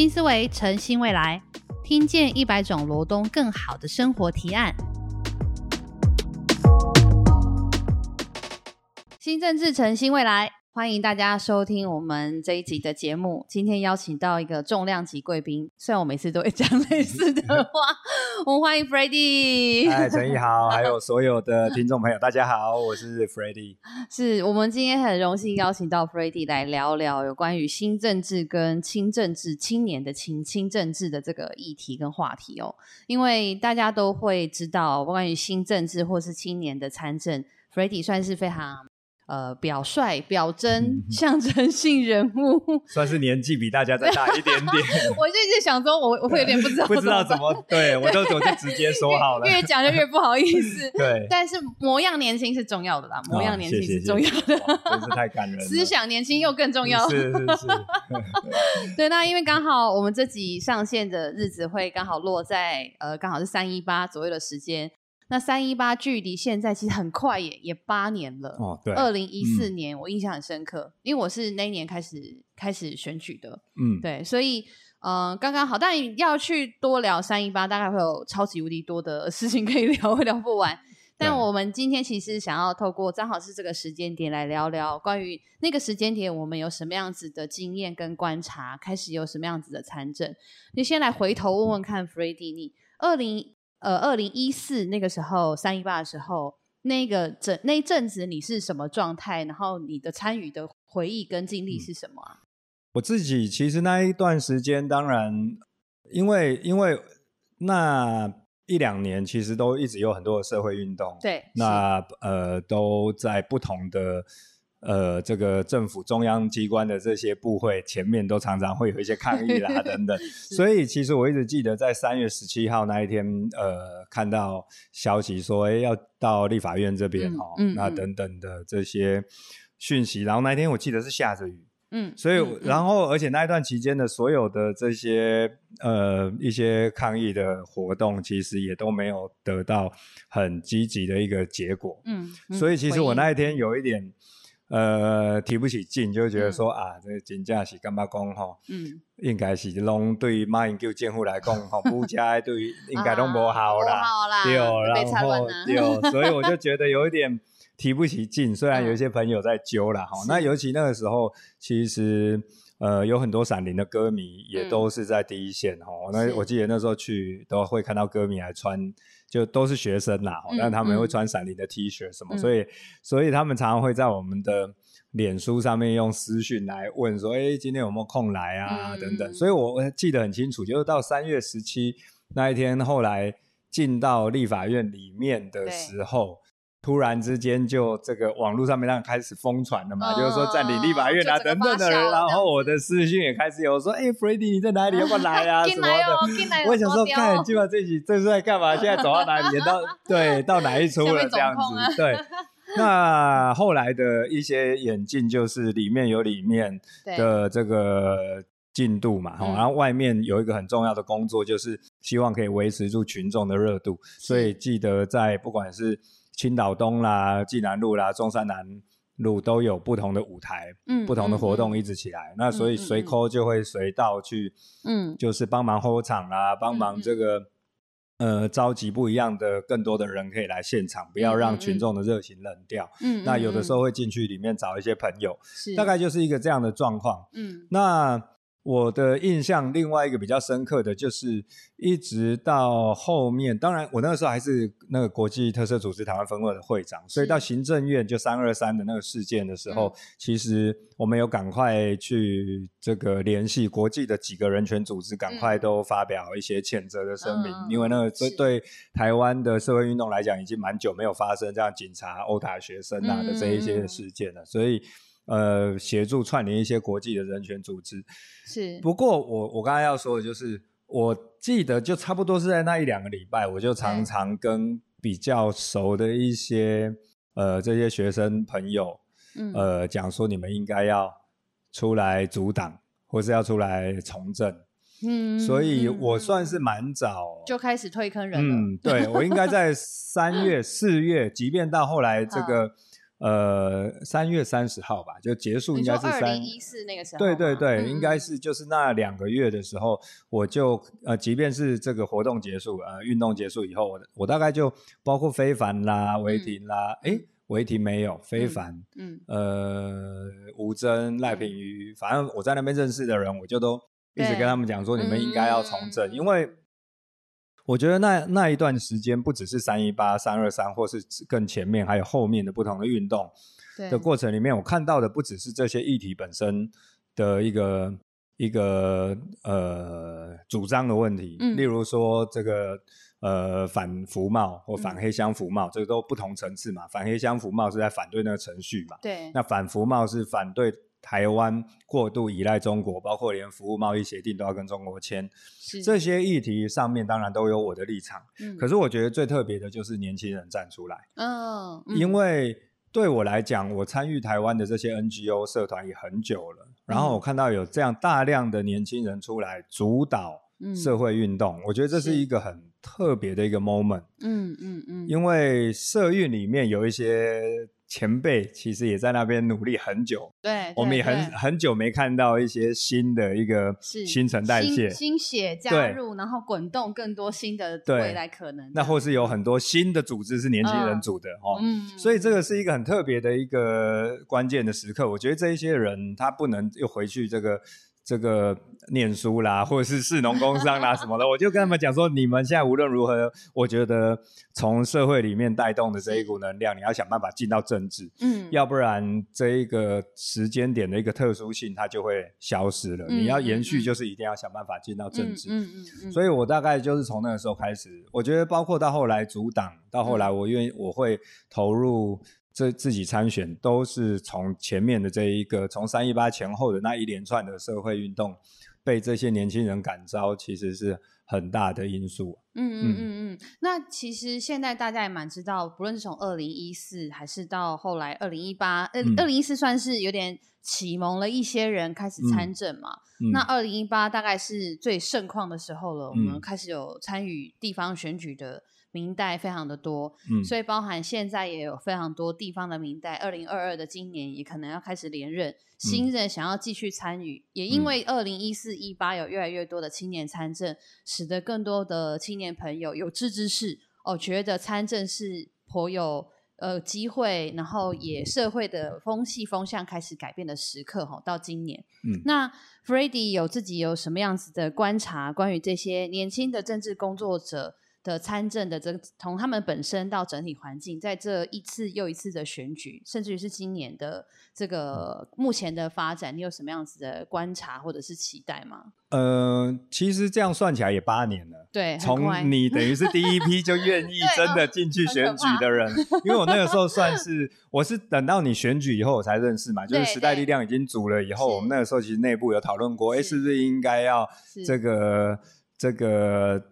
新思维，诚新未来，听见一百种罗东更好的生活提案。新政治，诚新未来。欢迎大家收听我们这一集的节目。今天邀请到一个重量级贵宾，虽然我每次都会讲 类似的话，我们欢迎 f r e d d y 嗨，陈毅好，还有 所有的听众朋友，大家好，我是 f r e d d y 是我们今天很荣幸邀请到 f r e d d y 来聊聊有关于新政治跟轻政治、青年的轻轻政治的这个议题跟话题哦。因为大家都会知道，关于新政治或是青年的参政 f r e d d y 算是非常。呃，表率、表征、象征性人物，算是年纪比大家再大一点点。我就一直想说，我我会有点不知道，不知道怎么对我都我就直接说好了，越讲就越不好意思。对，但是模样年轻是重要的啦，模样年轻是重要的，真是太感人了。思想年轻又更重要，是是是。对，那因为刚好我们这集上线的日子会刚好落在呃，刚好是三一八左右的时间。那三一八距离现在其实很快耶，也八年了。哦，对，二零一四年我印象很深刻，因为我是那一年开始开始选举的。嗯，对，所以嗯，刚刚好。但要去多聊三一八，大概会有超级无敌多的事情可以聊，会聊不完。但我们今天其实想要透过正好是这个时间点来聊聊关于那个时间点，我们有什么样子的经验跟观察，开始有什么样子的参政。你先来回头问问看 f r e d d 你二零。呃，二零一四那个时候三一八的时候，那个整那一阵子你是什么状态？然后你的参与的回忆跟经历是什么啊？我自己其实那一段时间，当然因为因为那一两年其实都一直有很多的社会运动，对，那呃都在不同的。呃，这个政府中央机关的这些部会前面都常常会有一些抗议啦 等等，所以其实我一直记得在三月十七号那一天，呃，看到消息说，哎，要到立法院这边哦，那等等的这些讯息，然后那一天我记得是下着雨，嗯，所以然后而且那一段期间的所有的这些呃一些抗议的活动，其实也都没有得到很积极的一个结果，嗯，所以其实我那一天有一点。呃，提不起劲，就觉得说啊，这金价是干嘛讲吼？嗯，应该是拢对马英九政府来讲吼，物价对应该都不好啦，对，然后对，所以我就觉得有一点提不起劲。虽然有一些朋友在揪了哈，那尤其那个时候，其实呃有很多闪灵的歌迷也都是在第一线哈。那我记得那时候去都会看到歌迷还穿。就都是学生啦，但他们会穿闪灵的 T 恤什么，所以所以他们常常会在我们的脸书上面用私讯来问说，哎，今天有没有空来啊？等等。所以我记得很清楚，就是到三月十七那一天，后来进到立法院里面的时候。突然之间，就这个网络上面那开始疯传了嘛，就是说占领立法院啊等等的，然后我的私讯也开始有说，哎，Freddie 你在哪里？要不要来啊？什么的？我想说，看，基本上这集这是在干嘛？现在走到哪里？到对，到哪一出了？这样子。对。那后来的一些演进，就是里面有里面的这个进度嘛，然后外面有一个很重要的工作，就是希望可以维持住群众的热度。所以记得在不管是青岛东啦、济南路啦、中山南路都有不同的舞台，嗯，不同的活动一直起来。那所以随 call 就会随到去，嗯，就是帮忙 hold 场啊，帮忙这个呃召集不一样的更多的人可以来现场，不要让群众的热情冷掉。嗯，那有的时候会进去里面找一些朋友，大概就是一个这样的状况。嗯，那。我的印象，另外一个比较深刻的就是，一直到后面，当然我那个时候还是那个国际特色组织台湾分会的会长，所以到行政院就三二三的那个事件的时候，其实我们有赶快去这个联系国际的几个人权组织，赶快都发表一些谴责的声明，因为那个对对台湾的社会运动来讲，已经蛮久没有发生这样警察殴打学生啊的这一些事件了，所以。呃，协助串联一些国际的人权组织是。不过，我我刚才要说的就是，我记得就差不多是在那一两个礼拜，我就常常跟比较熟的一些呃这些学生朋友，呃讲说你们应该要出来阻挡，或是要出来从政。嗯，所以我算是蛮早就开始推坑人了。嗯，对我应该在三月、四月，即便到后来这个。呃，三月三十号吧，就结束，应该是二零一四那个时候。对对对，应该是就是那两个月的时候，我就呃，即便是这个活动结束，呃，运动结束以后，我我大概就包括非凡啦、违停啦，哎，违停没有，非凡，嗯，呃，吴真、赖品瑜，反正我在那边认识的人，我就都一直跟他们讲说，你们应该要从政，因为。我觉得那那一段时间不只是三一八、三二三，或是更前面还有后面的不同的运动的过程里面，我看到的不只是这些议题本身的一个一个呃主张的问题，例如说这个呃反服贸或反黑箱服贸，这个都不同层次嘛。反黑箱服贸是在反对那个程序嘛，对。那反服贸是反对。台湾过度依赖中国，包括连服务贸易协定都要跟中国签，这些议题上面当然都有我的立场。嗯，可是我觉得最特别的就是年轻人站出来。嗯，因为对我来讲，我参与台湾的这些 NGO 社团也很久了，然后我看到有这样大量的年轻人出来主导社会运动，我觉得这是一个很特别的一个 moment。嗯嗯嗯，因为社运里面有一些。前辈其实也在那边努力很久，对，我们也很很久没看到一些新的一个新陈代谢、新血加入，然后滚动更多新的未来可能。那或是有很多新的组织是年轻人组的哦，嗯所以这个是一个很特别的一个关键的时刻。我觉得这一些人他不能又回去这个。这个念书啦，或者是市农工商啦什么的，我就跟他们讲说，你们现在无论如何，我觉得从社会里面带动的这一股能量，你要想办法进到政治，嗯，要不然这一个时间点的一个特殊性，它就会消失了。你要延续，就是一定要想办法进到政治，嗯嗯嗯。所以我大概就是从那个时候开始，我觉得包括到后来组党，到后来我愿意我会投入。这自己参选都是从前面的这一个，从三一八前后的那一连串的社会运动，被这些年轻人感召，其实是很大的因素。嗯嗯嗯嗯。那其实现在大家也蛮知道，不论是从二零一四，还是到后来二零一八，呃，二零一四算是有点启蒙了一些人开始参政嘛。那二零一八大概是最盛况的时候了，我们开始有参与地方选举的。明代非常的多，嗯，所以包含现在也有非常多地方的明代，二零二二的今年也可能要开始连任，新人想要继续参与，也因为二零一四一八有越来越多的青年参政，使得更多的青年朋友有志之士哦，觉得参政是颇有呃机会，然后也社会的风气风向开始改变的时刻哈，到今年，嗯，那 f r e d d y 有自己有什么样子的观察，关于这些年轻的政治工作者？的参政的这从他们本身到整体环境，在这一次又一次的选举，甚至于是今年的这个目前的发展，你有什么样子的观察或者是期待吗？呃，其实这样算起来也八年了。对，从你等于是第一批就愿意 真的进去选举的人，因为我那个时候算是我是等到你选举以后我才认识嘛，就是时代力量已经组了以后，我们那个时候其实内部有讨论过，哎，是不是应该要这个这个。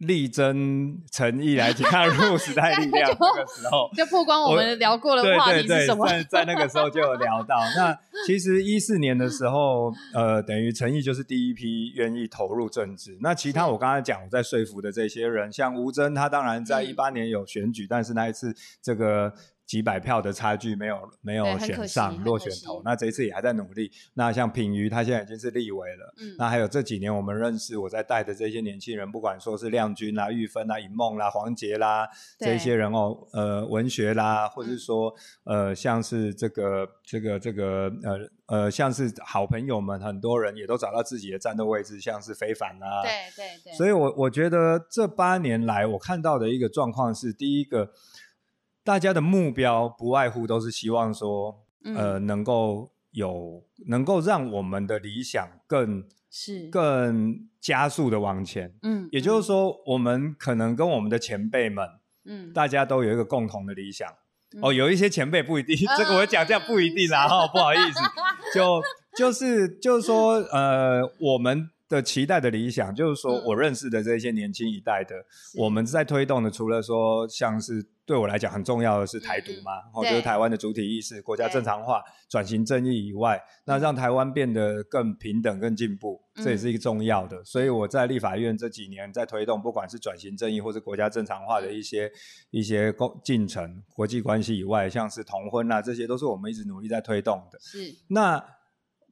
力争诚意来加入时代力量，那个时候就曝光我们聊过的话题是什么？在在那个时候就有聊到。那其实一四年的时候，呃，等于诚意就是第一批愿意投入政治。那其他我刚才讲我在说服的这些人，像吴征，他当然在一八年有选举，但是那一次这个。几百票的差距没有没有选上落选头，那这一次也还在努力。那像品瑜，他现在已经是立委了。嗯，那还有这几年我们认识我在带的这些年轻人，不管说是亮君啦、玉芬啦、尹梦啦、黄杰啦这些人哦，呃，文学啦，或者是说呃，像是这个这个这个呃呃，像是好朋友们，很多人也都找到自己的战斗位置，像是非凡啊。对对对。所以我我觉得这八年来我看到的一个状况是，第一个。大家的目标不外乎都是希望说，呃，能够有能够让我们的理想更是更加速的往前。嗯，也就是说，我们可能跟我们的前辈们，嗯，大家都有一个共同的理想。哦，有一些前辈不一定，这个我讲这样不一定啦，哈，不好意思，就就是就是说，呃，我们。的期待的理想，就是说我认识的这些年轻一代的，我们在推动的，除了说像是对我来讲很重要的是台独嘛，然后就是台湾的主体意识、国家正常化、转型正义以外，那让台湾变得更平等、更进步，这也是一个重要的。所以我在立法院这几年在推动，不管是转型正义或是国家正常化的一些一些工进程、国际关系以外，像是同婚啊，这些都是我们一直努力在推动的。是那。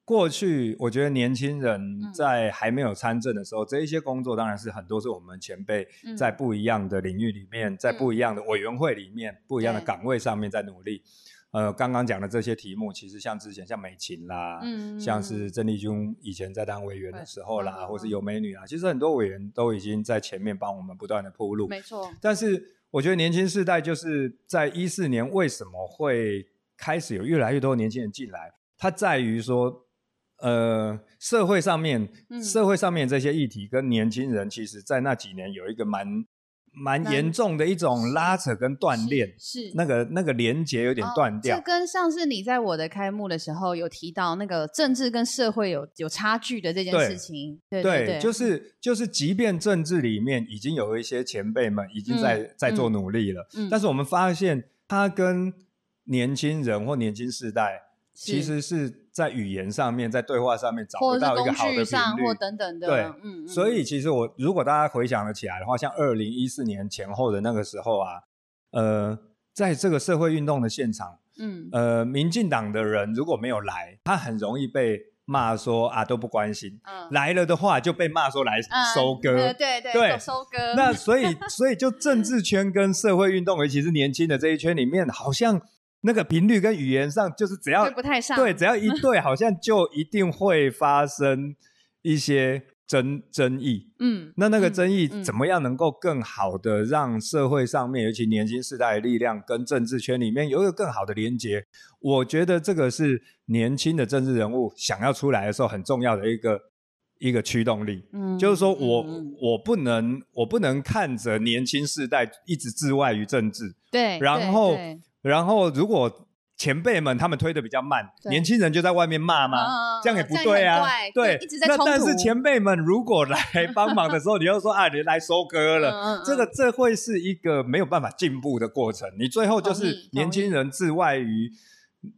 过去我觉得年轻人在还没有参政的时候，这一些工作当然是很多是我们前辈在不一样的领域里面，在不一样的委员会里面、不一样的岗位上面在努力。呃，刚刚讲的这些题目，其实像之前像美琴啦，像是郑丽君以前在当委员的时候啦，或是有美女啊，其实很多委员都已经在前面帮我们不断的铺路。没错。但是我觉得年轻世代就是在一四年为什么会开始有越来越多年轻人进来，它在于说。呃，社会上面，社会上面这些议题跟年轻人，其实在那几年有一个蛮蛮严重的一种拉扯跟断裂，是那个那个连结有点断掉。这跟上次你在我的开幕的时候有提到那个政治跟社会有有差距的这件事情，对对，就是就是，即便政治里面已经有一些前辈们已经在在做努力了，但是我们发现他跟年轻人或年轻世代。其实是在语言上面，在对话上面找不到一个好的频率，或等等的。对，嗯，所以其实我如果大家回想得起来的话，像二零一四年前后的那个时候啊，呃，在这个社会运动的现场，嗯，呃，民进党的人如果没有来，他很容易被骂说啊都不关心；嗯来了的话，就被骂说来收割，对对对，收割。那所以，所以就政治圈跟社会运动，尤其是年轻的这一圈里面，好像。那个频率跟语言上，就是只要不太上，对，只要一 对，好像就一定会发生一些争争议。嗯，那那个争议怎么样能够更好的让社会上面，尤其年轻世代的力量跟政治圈里面有一个更好的连接？我觉得这个是年轻的政治人物想要出来的时候很重要的一个一个驱动力。嗯，就是说我我不能我不能看着年轻世代一直置外于政治，对，然后。然后，如果前辈们他们推的比较慢，年轻人就在外面骂嘛？这样也不对啊。对，那但是前辈们如果来帮忙的时候，你又说啊，你来收割了，这个这会是一个没有办法进步的过程。你最后就是年轻人置外于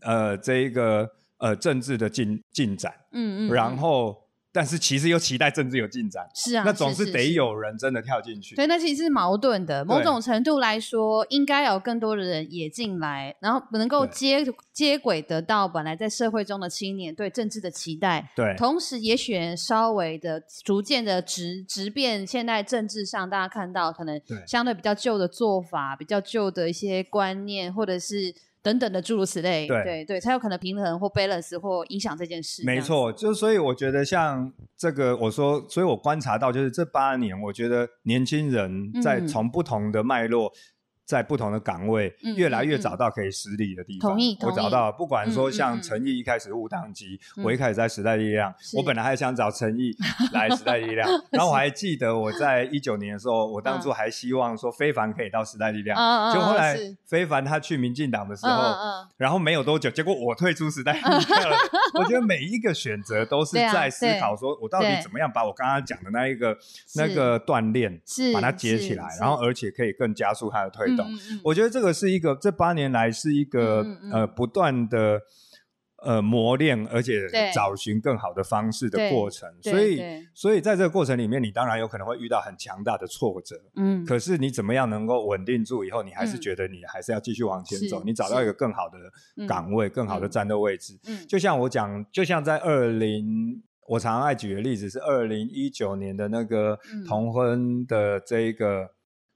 呃这一个呃政治的进进展，嗯嗯，然后。但是其实又期待政治有进展，是啊，那总是得有人真的跳进去。对，那其实是矛盾的。某种程度来说，应该有更多的人也进来，然后能够接接轨得到本来在社会中的青年对政治的期待。对，同时也许稍微的逐渐的直直变现在政治上大家看到可能相对比较旧的做法、比较旧的一些观念，或者是。等等的诸如此类，对对，才有可能平衡或 balance 或影响这件事。没错，就所以我觉得像这个，我说，所以我观察到，就是这八年，我觉得年轻人在从不同的脉络。在不同的岗位，越来越找到可以实力的地方。同意，我找到，不管说像陈毅一开始误当机，我一开始在时代力量，我本来还想找陈毅 来时代力量。然后我还记得我在 一九年的时候，我当初还希望说非凡可以到时代力量，就后来非凡他去民进党的时候，然后没有多久，结果我退出时代力量了。我觉得每一个选择都是在思考，说我到底怎么样把我刚刚讲的那一个那个锻炼，把它接起来，然后而且可以更加速它的推动。我觉得这个是一个这八年来是一个呃不断的呃磨练，而且找寻更好的方式的过程。所以，所以在这个过程里面，你当然有可能会遇到很强大的挫折。嗯，可是你怎么样能够稳定住？以后你还是觉得你还是要继续往前走。你找到一个更好的岗位，更好的战斗位置。嗯，就像我讲，就像在二零，我常常爱举的例子是二零一九年的那个同婚的这一个。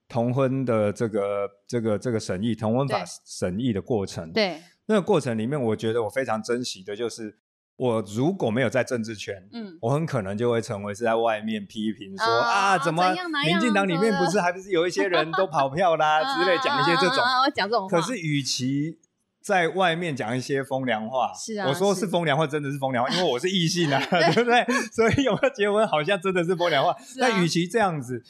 同婚的这个这个这个审议，同婚法审议的过程，对那个过程里面，我觉得我非常珍惜的就是，我如果没有在政治圈，嗯，我很可能就会成为是在外面批评说啊，怎么民进党里面不是还不是有一些人都跑票啦之类，讲一些这种，讲这种可是与其在外面讲一些风凉话，是啊，我说是风凉话，真的是风凉话，因为我是异性啊，对不对？所以有没有结婚，好像真的是风凉话。但与其这样子。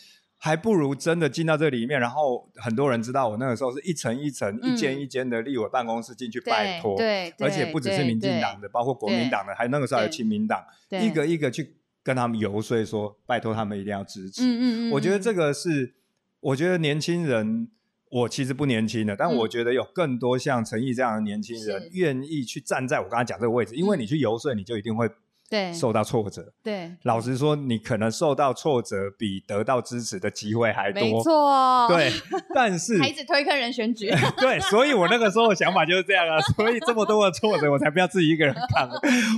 还不如真的进到这里面，然后很多人知道我那个时候是一层一层、一间一间的立委办公室进去拜托，对，而且不只是民进党的，包括国民党的，还那个时候还有亲民党，一个一个去跟他们游说说，拜托他们一定要支持。嗯嗯嗯，我觉得这个是，我觉得年轻人，我其实不年轻的，但我觉得有更多像陈毅这样的年轻人，愿意去站在我刚才讲这个位置，因为你去游说，你就一定会。对，受到挫折。对，老实说，你可能受到挫折比得到支持的机会还多。没错。对，但是孩子推坑人选举。对，所以我那个时候的想法就是这样啊。所以这么多的挫折，我才不要自己一个人扛。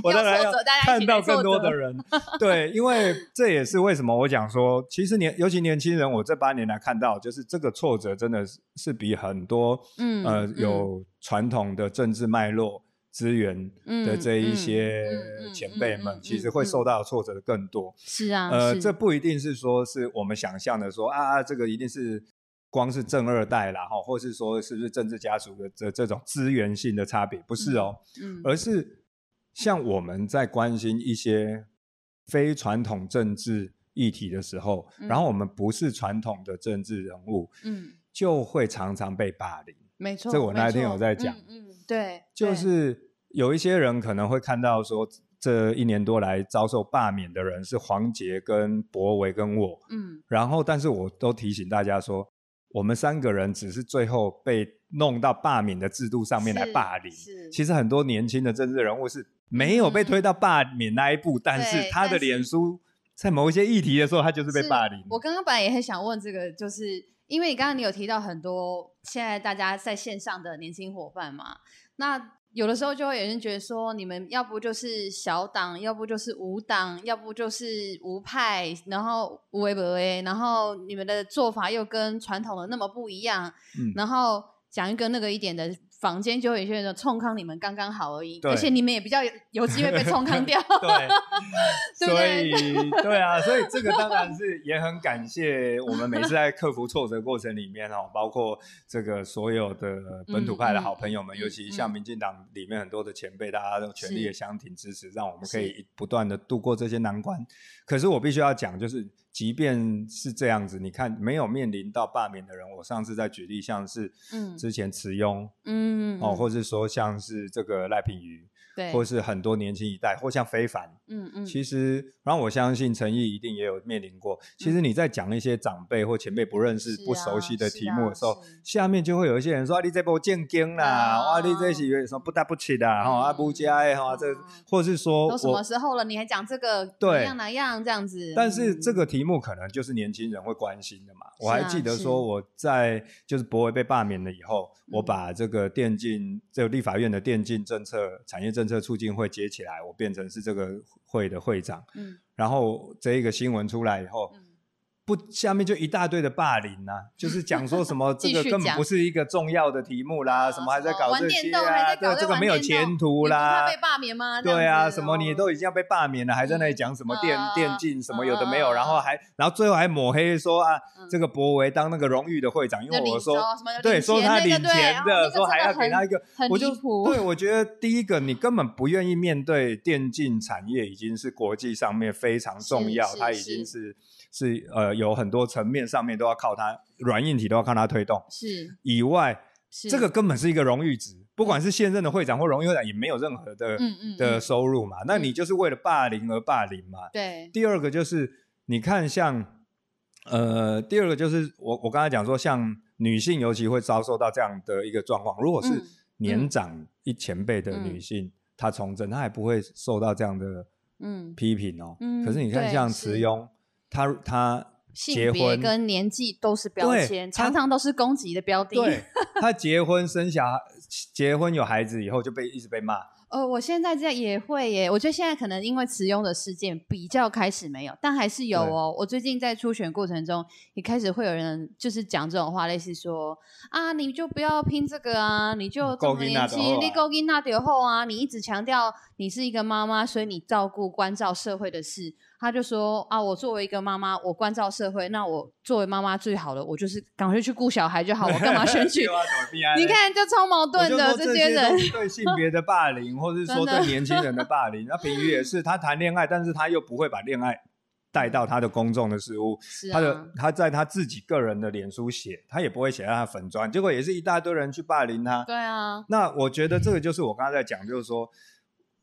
我当然要看到更多的人。对，因为这也是为什么我讲说，其实年尤其年轻人，我这八年来看到，就是这个挫折真的是是比很多嗯呃有传统的政治脉络。资源的这一些前辈们，其实会受到挫折的更多。是啊，呃，这不一定是说是我们想象的说啊，这个一定是光是正二代啦，哈，或是说是不是政治家族的这这种资源性的差别，不是哦，嗯，而是像我们在关心一些非传统政治议题的时候，然后我们不是传统的政治人物，嗯，就会常常被霸凌。没错，这我那天有在讲，嗯，对，就是。有一些人可能会看到说，这一年多来遭受罢免的人是黄杰、跟博维、跟我，嗯，然后，但是我都提醒大家说，我们三个人只是最后被弄到罢免的制度上面来霸凌，是，其实很多年轻的政治人物是没有被推到罢免那一步，但是他的脸书在某一些议题的时候，他就是被霸凌。我刚刚本来也很想问这个，就是因为你刚刚你有提到很多现在大家在线上的年轻伙伴嘛，那。有的时候就会有人觉得说，你们要不就是小党，要不就是无党，要不就是无派，然后无为不为，然后你们的做法又跟传统的那么不一样，然后讲一个那个一点的。房间就会有些人冲康，你们刚刚好而已，而且你们也比较有有机会被冲康掉。对，所以对啊，所以这个当然是也很感谢我们每次在克服挫折过程里面哦，包括这个所有的本土派的好朋友们，尤其像民进党里面很多的前辈，大家都全力的相挺支持，让我们可以不断的度过这些难关。可是我必须要讲，就是。即便是这样子，你看没有面临到罢免的人，我上次在举例，像是之前慈庸，嗯，哦，或者说像是这个赖品妤。或是很多年轻一代，或像非凡，嗯嗯，其实，然后我相信陈毅一定也有面临过。其实你在讲一些长辈或前辈不认识、不熟悉的题目的时候，下面就会有一些人说：“啊，你这波见经啦，哇，你这是什么不搭不起的哈，啊不加哎哈，这或是说都什么时候了，你还讲这个哪样哪样这样子？但是这个题目可能就是年轻人会关心的嘛。我还记得说我在就是博维被罢免了以后，我把这个电竞这个立法院的电竞政策产业政策促进会接起来，我变成是这个会的会长。嗯，然后这一个新闻出来以后。不，下面就一大堆的霸凌呐，就是讲说什么 这个根本不是一个重要的题目啦，什么还在搞这些啊？对，这个没有前途啦。被罢免吗？对啊，什么你都已经要被罢免了，还在那里讲什么电电竞什么有的没有，然后还然后最后还抹黑说啊，这个博维当那个荣誉的会长，因为我说对，说他领钱的，说还要给他一个，我就对，我觉得第一个你根本不愿意面对电竞产业已经是国际上面非常重要，它已经是。是呃，有很多层面上面都要靠它，软硬体都要靠它推动。是以外，这个根本是一个荣誉值，不管是现任的会长或荣誉会长，也没有任何的的收入嘛。那你就是为了霸凌而霸凌嘛？对。第二个就是你看，像呃，第二个就是我我刚才讲说，像女性尤其会遭受到这样的一个状况。如果是年长一前辈的女性，她从政，她也不会受到这样的嗯批评哦。嗯。可是你看，像慈庸。他他性别跟年纪都是标签，常常都是攻击的标的。对，他结婚生小孩，结婚有孩子以后就被一直被骂。呃，我现在这样也会耶。我觉得现在可能因为慈庸的事件比较开始没有，但还是有哦。我最近在初选过程中，也开始会有人就是讲这种话，类似说啊，你就不要拼这个啊，你就这么年轻，你够 in 那点后啊，你一直强调你是一个妈妈，所以你照顾关照社会的事。他就说啊，我作为一个妈妈，我关照社会，那我作为妈妈最好的，我就是赶快去顾小孩就好，我干嘛选举？你看，就超矛盾的这些人，对性别的霸凌，或者是说对年轻人的霸凌。那平瑜也是，他谈恋爱，但是他又不会把恋爱带到他的公众的事物，他的他在他自己个人的脸书写，他也不会写在他粉砖，结果也是一大堆人去霸凌他。对啊，那我觉得这个就是我刚才在讲，就是说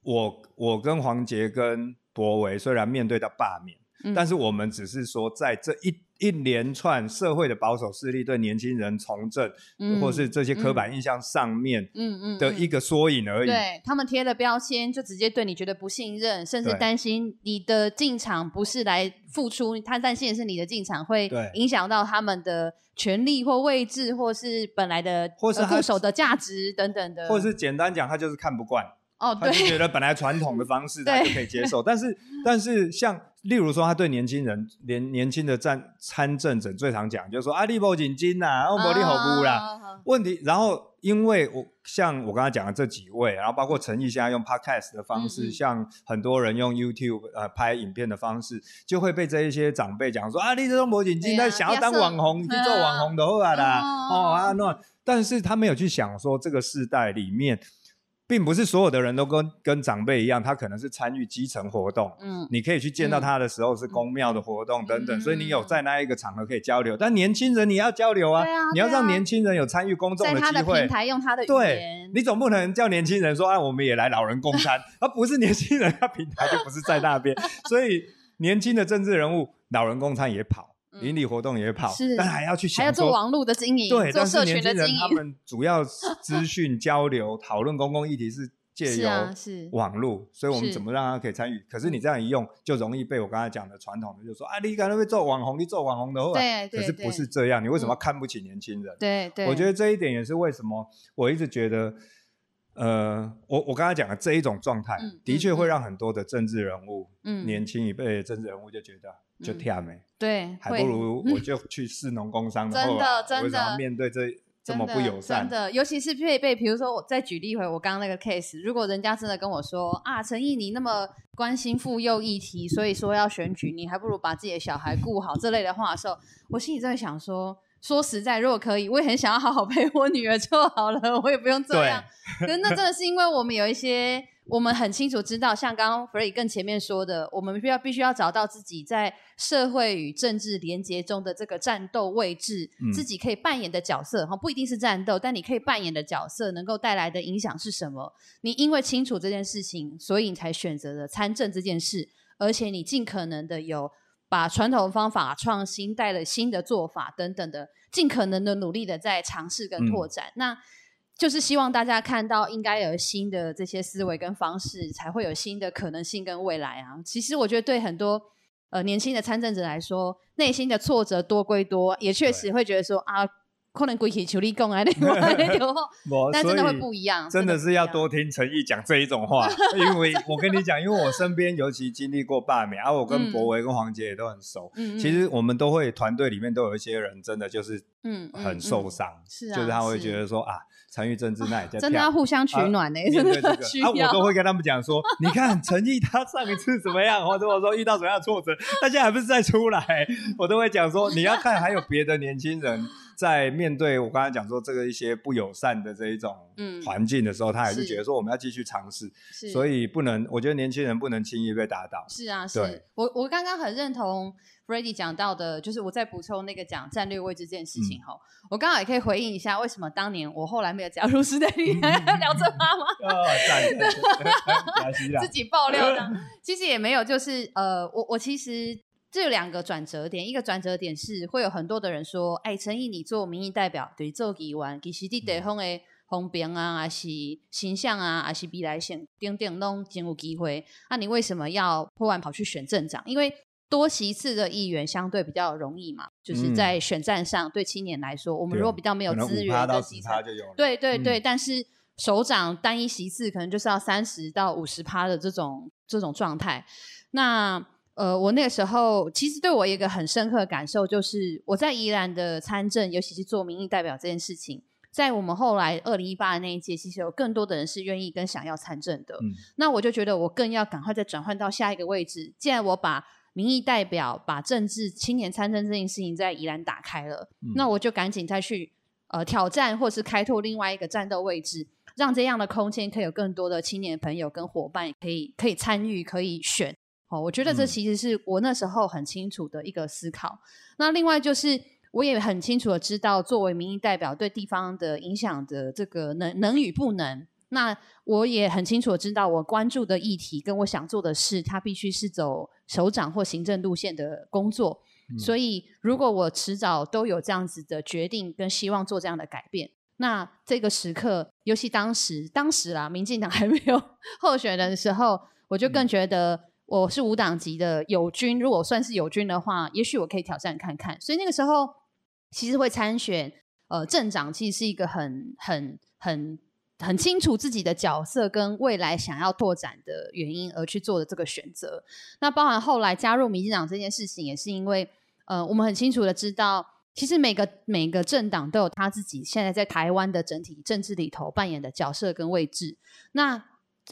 我我跟黄杰跟。博维虽然面对到罢免。但是我们只是说，在这一一连串社会的保守势力对年轻人从政，或是这些刻板印象上面，嗯嗯的一个缩影而已。对他们贴了标签，就直接对你觉得不信任，甚至担心你的进场不是来付出，他担心的是你的进场会影响到他们的权利或位置，或是本来的或是固守的价值等等的，或是简单讲，他就是看不惯。哦，他就觉得本来传统的 方式他就可以接受，但是 但是像例如说，他对年轻人年年轻的战参政者最常讲，就是说啊，你不紧金呐，我无你好不啦？问题，然后因为我像我刚才讲的这几位，然后包括陈毅现在用 podcast 的方式，像很多人用 YouTube 呃拍影片的方式，就会被这一些长辈讲说啊，你这种无紧金，他想要当网红，去做网红的话啦，哦啊那，但是他没有去想说这个时代里面。并不是所有的人都跟跟长辈一样，他可能是参与基层活动，嗯，你可以去见到他的时候是公庙的活动等等，所以你有在那一个场合可以交流。但年轻人你要交流啊，你要让年轻人有参与公众的机会，平台用他的对，你总不能叫年轻人说啊，我们也来老人共餐，而 不是年轻人，他平台就不是在那边，所以年轻的政治人物老人共餐也跑。邻里活动也跑，但还要去还要做网络的经营，对，做社群的经营。他们主要资讯交流、讨论公共议题是借由网络，所以我们怎么让他可以参与？可是你这样一用，就容易被我刚才讲的传统的，就说啊，你可能会做网红，你做网红的话，对，可是不是这样？你为什么看不起年轻人？对对，我觉得这一点也是为什么我一直觉得。呃，我我刚才讲的这一种状态，的确会让很多的政治人物，嗯，年轻一辈的政治人物就觉得就跳没，对，还不如我就去市农工商，真的真的面对这这么不友善，真的，尤其是配备，比如说我再举例一回我刚刚那个 case，如果人家真的跟我说啊，陈毅你那么关心妇幼议题，所以说要选举，你还不如把自己的小孩顾好这类的话的时候，我心里在想说。说实在，如果可以，我也很想要好好 陪我女儿就好了，我也不用这样。可是那真的是因为我们有一些，我们很清楚知道，像刚刚 Free 更前面说的，我们需要必须要找到自己在社会与政治连接中的这个战斗位置，自己可以扮演的角色哈，不一定是战斗，但你可以扮演的角色能够带来的影响是什么？你因为清楚这件事情，所以你才选择了参政这件事，而且你尽可能的有。把传统方法创新，带了新的做法等等的，尽可能的努力的在尝试跟拓展，那就是希望大家看到应该有新的这些思维跟方式，才会有新的可能性跟未来啊。其实我觉得对很多呃年轻的参政者来说，内心的挫折多归多，也确实会觉得说啊。可能归去求你讲啊，那种，但真的会不一样。真的是要多听陈毅讲这一种话，因为我跟你讲，因为我身边尤其经历过罢免，而我跟博维跟黄杰也都很熟。嗯其实我们都会团队里面都有一些人，真的就是嗯很受伤，是啊，就是他会觉得说啊，参与政治那也在真的要互相取暖呢，真的需要。我都会跟他们讲说，你看陈毅他上一次怎么样，或者我说遇到什么样的挫折，他现在还不是在出来，我都会讲说，你要看还有别的年轻人。在面对我刚才讲说这个一些不友善的这一种环境的时候，他还是觉得说我们要继续尝试，所以不能，我觉得年轻人不能轻易被打倒。是啊，是我我刚刚很认同 Freddie 讲到的，就是我在补充那个讲战略位置这件事情哈，我刚好也可以回应一下，为什么当年我后来没有加入时代力量聊这妈妈？自己爆料的，其实也没有，就是呃，我我其实。这两个转折点，一个转折点是会有很多的人说：“哎，陈毅，你做民意代表，对做议员，其实你地方的风评啊，还是形象啊，还是未来性，等等拢真有机会。那你为什么要破万跑去选镇长？因为多席次的议员相对比较容易嘛，就是在选战上，对青年来说，我们如果比较没有资源的基层，对对对，但是首长单一席次可能就是要三十到五十趴的这种这种状态，那。呃，我那个时候其实对我一个很深刻的感受，就是我在宜兰的参政，尤其是做民意代表这件事情，在我们后来二零一八的那一届，其实有更多的人是愿意跟想要参政的。那我就觉得我更要赶快再转换到下一个位置。既然我把民意代表、把政治青年参政这件事情在宜兰打开了，那我就赶紧再去呃挑战，或是开拓另外一个战斗位置，让这样的空间可以有更多的青年朋友跟伙伴可以可以参与，可以选。哦，我觉得这其实是我那时候很清楚的一个思考。那另外就是，我也很清楚的知道，作为民意代表对地方的影响的这个能能与不能。那我也很清楚的知道，我关注的议题跟我想做的事，它必须是走首长或行政路线的工作。所以，如果我迟早都有这样子的决定跟希望做这样的改变，那这个时刻，尤其当时当时啦，民进党还没有 候选人的时候，我就更觉得我是无党籍的友军。如果算是友军的话，也许我可以挑战看看。所以那个时候，其实会参选呃镇长，其实是一个很很很。很清楚自己的角色跟未来想要拓展的原因而去做的这个选择。那包含后来加入民进党这件事情，也是因为，呃，我们很清楚的知道，其实每个每个政党都有他自己现在在台湾的整体政治里头扮演的角色跟位置。那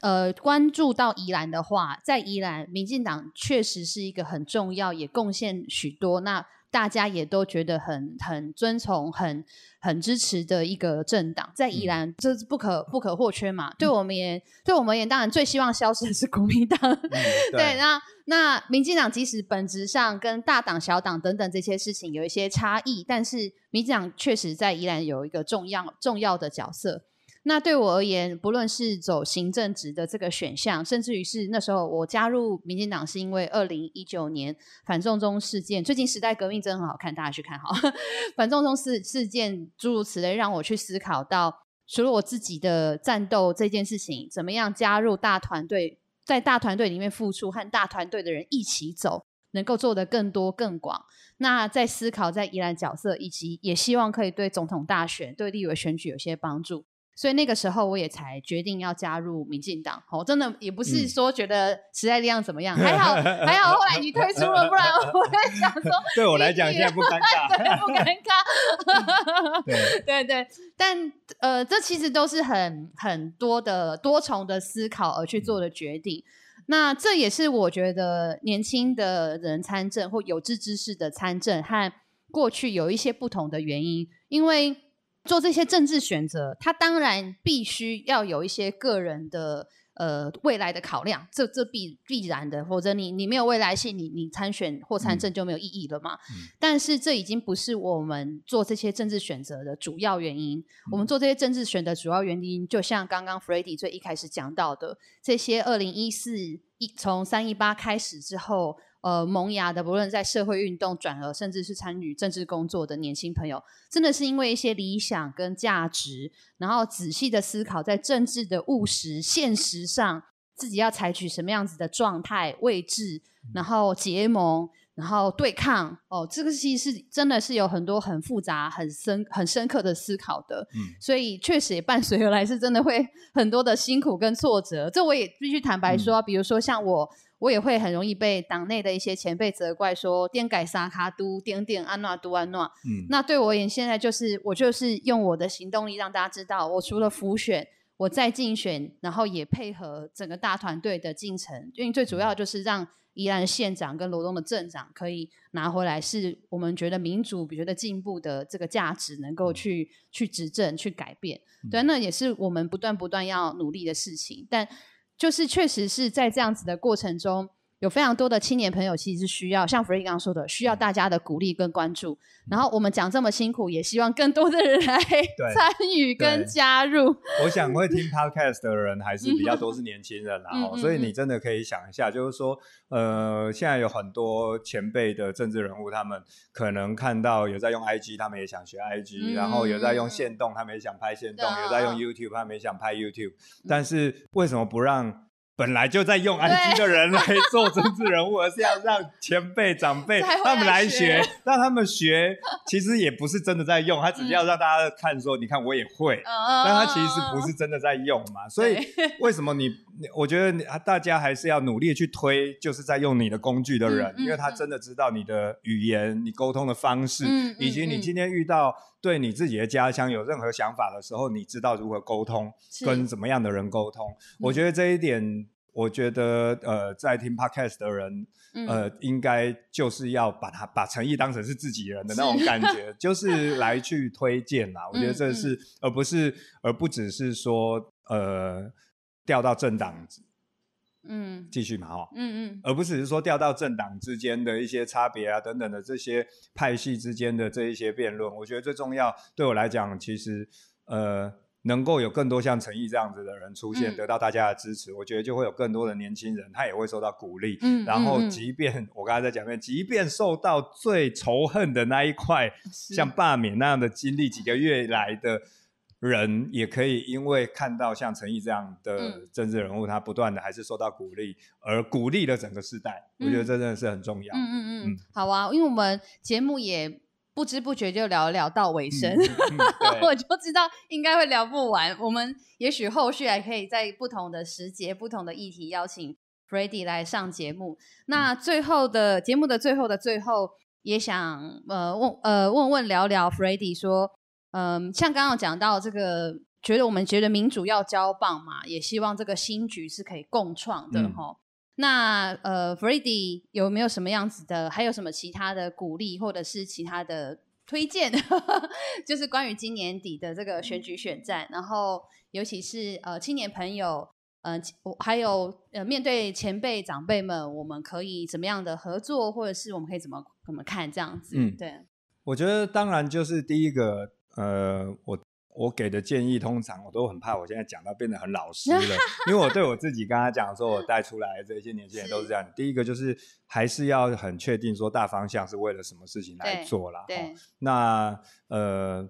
呃，关注到宜兰的话，在宜兰，民进党确实是一个很重要，也贡献许多。那大家也都觉得很很尊崇、很很支持的一个政党，在宜兰这是不可不可或缺嘛。对我们也对我们而言，当然最希望消失的是国民党。对，那那民进党即使本质上跟大党、小党等等这些事情有一些差异，但是民进党确实在宜兰有一个重要重要的角色。那对我而言，不论是走行政职的这个选项，甚至于是那时候我加入民进党，是因为二零一九年反送中事件。最近时代革命真的很好看，大家去看哈。反送中事事件诸如此类，让我去思考到，除了我自己的战斗这件事情，怎么样加入大团队，在大团队里面付出，和大团队的人一起走，能够做得更多更广。那在思考在宜兰角色，以及也希望可以对总统大选、对立委选举有些帮助。所以那个时候我也才决定要加入民进党，哦，真的也不是说觉得时代力量怎么样，还 好还好，后来你退出了，不然 我在想说，对我来讲现在不尴尬，不尴尬，对。对对，但呃，这其实都是很很多的多重的思考而去做的决定，那这也是我觉得年轻的人参政或有志之士的参政和过去有一些不同的原因，因为。做这些政治选择，他当然必须要有一些个人的呃未来的考量，这这必必然的，否则你你没有未来性，你你参选或参政就没有意义了嘛。但是这已经不是我们做这些政治选择的主要原因。我们做这些政治选择主要原因，就像刚刚 f r e d d y 最一开始讲到的，这些二零一四一从三一八开始之后。呃，萌芽的，不论在社会运动转而甚至是参与政治工作的年轻朋友，真的是因为一些理想跟价值，然后仔细的思考，在政治的务实现实上，自己要采取什么样子的状态位置，然后结盟，然后对抗。哦，这个其实是真的是有很多很复杂、很深、很深刻的思考的。嗯，所以确实也伴随而来，是真的会很多的辛苦跟挫折。这我也必须坦白说，比如说像我。我也会很容易被党内的一些前辈责怪说“颠改沙卡都颠颠安娜都安娜”。嗯，那对我而言，现在就是我就是用我的行动力让大家知道，我除了浮选，我在竞选，然后也配合整个大团队的进程。因为最主要就是让宜兰县长跟罗东的镇长可以拿回来，是我们觉得民主、觉得进步的这个价值，能够去去执政、去改变。对，那也是我们不断不断要努力的事情。但就是确实是在这样子的过程中。有非常多的青年朋友，其实是需要像 Free 刚刚说的，需要大家的鼓励跟关注。然后我们讲这么辛苦，也希望更多的人来参与跟加入。我想会听 Podcast 的人还是比较多是年轻人，然后所以你真的可以想一下，就是说，呃，现在有很多前辈的政治人物，他们可能看到有在用 IG，他们也想学 IG，然后有在用线动，他们也想拍线动；有在用 YouTube，他们也想拍 YouTube。但是为什么不让？本来就在用 IG 的人来做政治人物，而是要让前辈长辈他们来学，让他们学，其实也不是真的在用，他只是要让大家看说，你看我也会，但他其实不是真的在用嘛。所以 为什么你？我觉得大家还是要努力去推，就是在用你的工具的人，因为他真的知道你的语言、你沟通的方式，以及你今天遇到对你自己的家乡有任何想法的时候，你知道如何沟通，跟怎么样的人沟通。我觉得这一点。我觉得，呃，在听 podcast 的人，呃，应该就是要把他把诚意当成是自己人的那种感觉，就是来去推荐啦。我觉得这是，而不是，而不只是说，呃，调到政党，嗯，继续嘛，哈，嗯嗯，而不只是说调到政党之间的一些差别啊，等等的这些派系之间的这一些辩论。我觉得最重要，对我来讲，其实，呃。能够有更多像陈毅这样子的人出现，得到大家的支持，我觉得就会有更多的年轻人，他也会受到鼓励。嗯，然后即便我刚才在讲面，即便受到最仇恨的那一块，像罢免那样的经历，几个月来的人，也可以因为看到像陈毅这样的政治人物，他不断的还是受到鼓励，而鼓励了整个时代。我觉得这真的是很重要。嗯嗯嗯，好啊，因为我们节目也。不知不觉就聊聊到尾声，我就知道应该会聊不完。我们也许后续还可以在不同的时节、不同的议题邀请 f r e d d y 来上节目。那最后的节目的最后的最后，也想呃问呃问问聊聊 f r e d d y 说，嗯，像刚刚讲到这个，觉得我们觉得民主要交棒嘛，也希望这个新局是可以共创的哈。那呃 f r e d d y 有没有什么样子的？还有什么其他的鼓励，或者是其他的推荐？就是关于今年底的这个选举选战，然后尤其是呃青年朋友，嗯，还有呃面对前辈长辈们，我们可以怎么样的合作，或者是我们可以怎么怎么看这样子？嗯，对，我觉得当然就是第一个，呃，我。我给的建议通常我都很怕，我现在讲到变得很老实了，因为我对我自己刚刚讲说，我带出来这些年轻人都是这样。第一个就是还是要很确定说大方向是为了什么事情来做啦。对，那呃。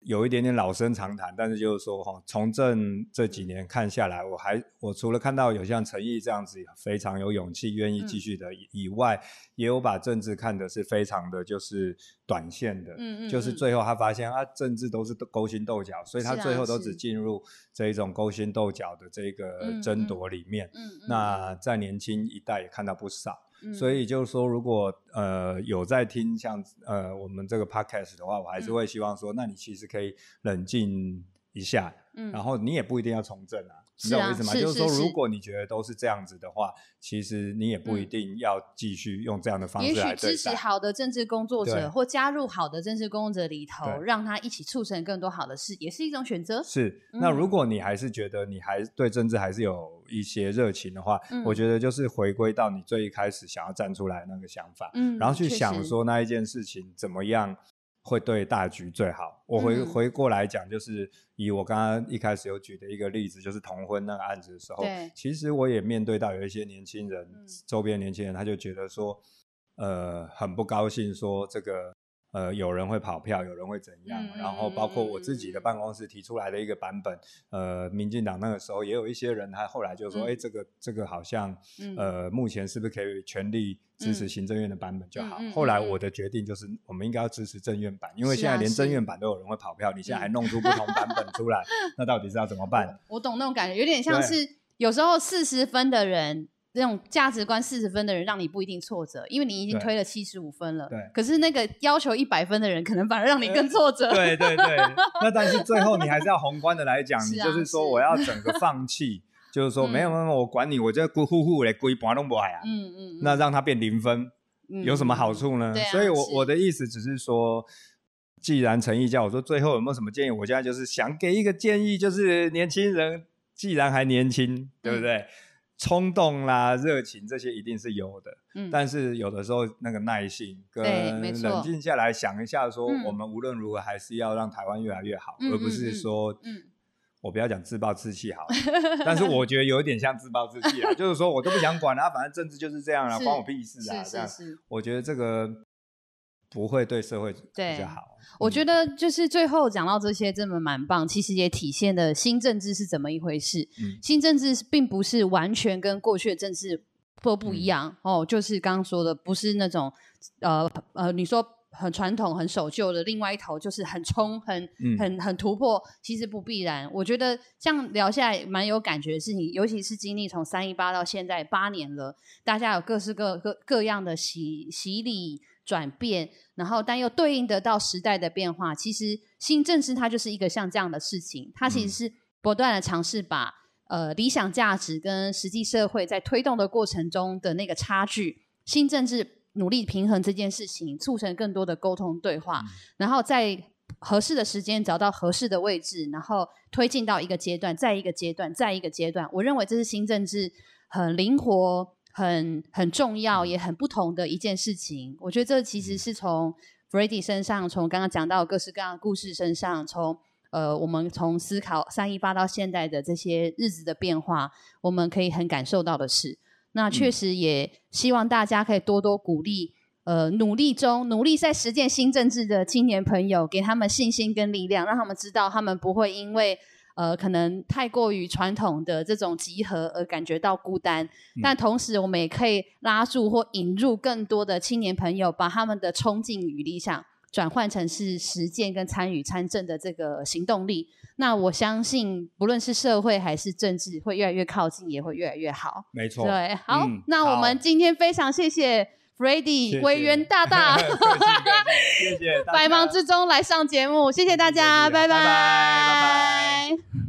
有一点点老生常谈，但是就是说哈，从政这几年看下来，我还我除了看到有像陈毅这样子非常有勇气、愿意继续的以外，也有把政治看的是非常的就是短线的，嗯嗯，就是最后他发现啊，政治都是勾心斗角，所以他最后都只进入这一种勾心斗角的这个争夺里面。嗯嗯，那在年轻一代也看到不少。所以就是说，如果呃有在听像呃我们这个 podcast 的话，我还是会希望说，那你其实可以冷静一下，然后你也不一定要从政啊。知道我意思吗？就是说，如果你觉得都是这样子的话，其实你也不一定要继续用这样的方式来也许支持好的政治工作者，或加入好的政治工作者里头，让他一起促成更多好的事，也是一种选择。是。那如果你还是觉得你还对政治还是有一些热情的话，我觉得就是回归到你最一开始想要站出来那个想法，嗯，然后去想说那一件事情怎么样。会对大局最好。我回回过来讲，就是以我刚刚一开始有举的一个例子，就是同婚那个案子的时候，其实我也面对到有一些年轻人，周边年轻人，他就觉得说，呃，很不高兴，说这个。呃，有人会跑票，有人会怎样？然后包括我自己的办公室提出来的一个版本，呃，民进党那个时候也有一些人，他后来就说，哎，这个这个好像，呃，目前是不是可以全力支持行政院的版本就好？后来我的决定就是，我们应该要支持政院版，因为现在连政院版都有人会跑票，你现在还弄出不同版本出来，那到底是要怎么办？我懂那种感觉，有点像是有时候四十分的人。那种价值观四十分的人，让你不一定挫折，因为你已经推了七十五分了。对。可是那个要求一百分的人，可能反而让你更挫折。对 对对。那但是最后你还是要宏观的来讲，你就是说我要整个放弃，就是说没有没有，我管你，我这孤呼呼的归半都不爱啊。嗯嗯。那让他变零分，有什么好处呢？所以，我我的意思只是说，既然陈毅叫我说最后有没有什么建议，我现在就是想给一个建议，就是年轻人既然还年轻，对不对？冲动啦，热情这些一定是有的，嗯，但是有的时候那个耐性跟冷静下来想一下，说我们无论如何还是要让台湾越来越好，而不是说，嗯，我不要讲自暴自弃好了，但是我觉得有一点像自暴自弃啊，就是说我都不想管啊，反正政治就是这样啊，关我屁事啊，这样，我觉得这个。不会对社会比较好。我觉得就是最后讲到这些，真的蛮棒。其实也体现了新政治是怎么一回事。新政治并不是完全跟过去的政治都不一样哦。就是刚刚说的，不是那种呃呃，你说很传统、很守旧的，另外一头就是很冲、很很很突破。其实不必然。我觉得这样聊下来蛮有感觉的事情，尤其是经历从三一八到现在八年了，大家有各式各各各样的洗洗礼。转变，然后但又对应得到时代的变化。其实新政治它就是一个像这样的事情，它其实是不断的尝试把呃理想价值跟实际社会在推动的过程中的那个差距，新政治努力平衡这件事情，促成更多的沟通对话，然后在合适的时间找到合适的位置，然后推进到一个阶段，再一个阶段，再一个阶段。我认为这是新政治很灵活。很很重要，也很不同的一件事情。我觉得这其实是从 f r e d d y 身上，从刚刚讲到各式各样的故事身上，从呃，我们从思考三一八到现在的这些日子的变化，我们可以很感受到的是，那确实也希望大家可以多多鼓励，呃，努力中努力在实践新政治的青年朋友，给他们信心跟力量，让他们知道他们不会因为呃可能太过于传统的这种集合而感觉到孤单，但同时我们也可以拉住或引入更多的青年朋友，把他们的冲劲与理想。转换成是实践跟参与参政的这个行动力，那我相信不论是社会还是政治，会越来越靠近，也会越来越好。没错，对，好，那我们今天非常谢谢 f r e d d y 委员大大，谢谢，百忙之中来上节目，谢谢大家，拜拜，拜拜。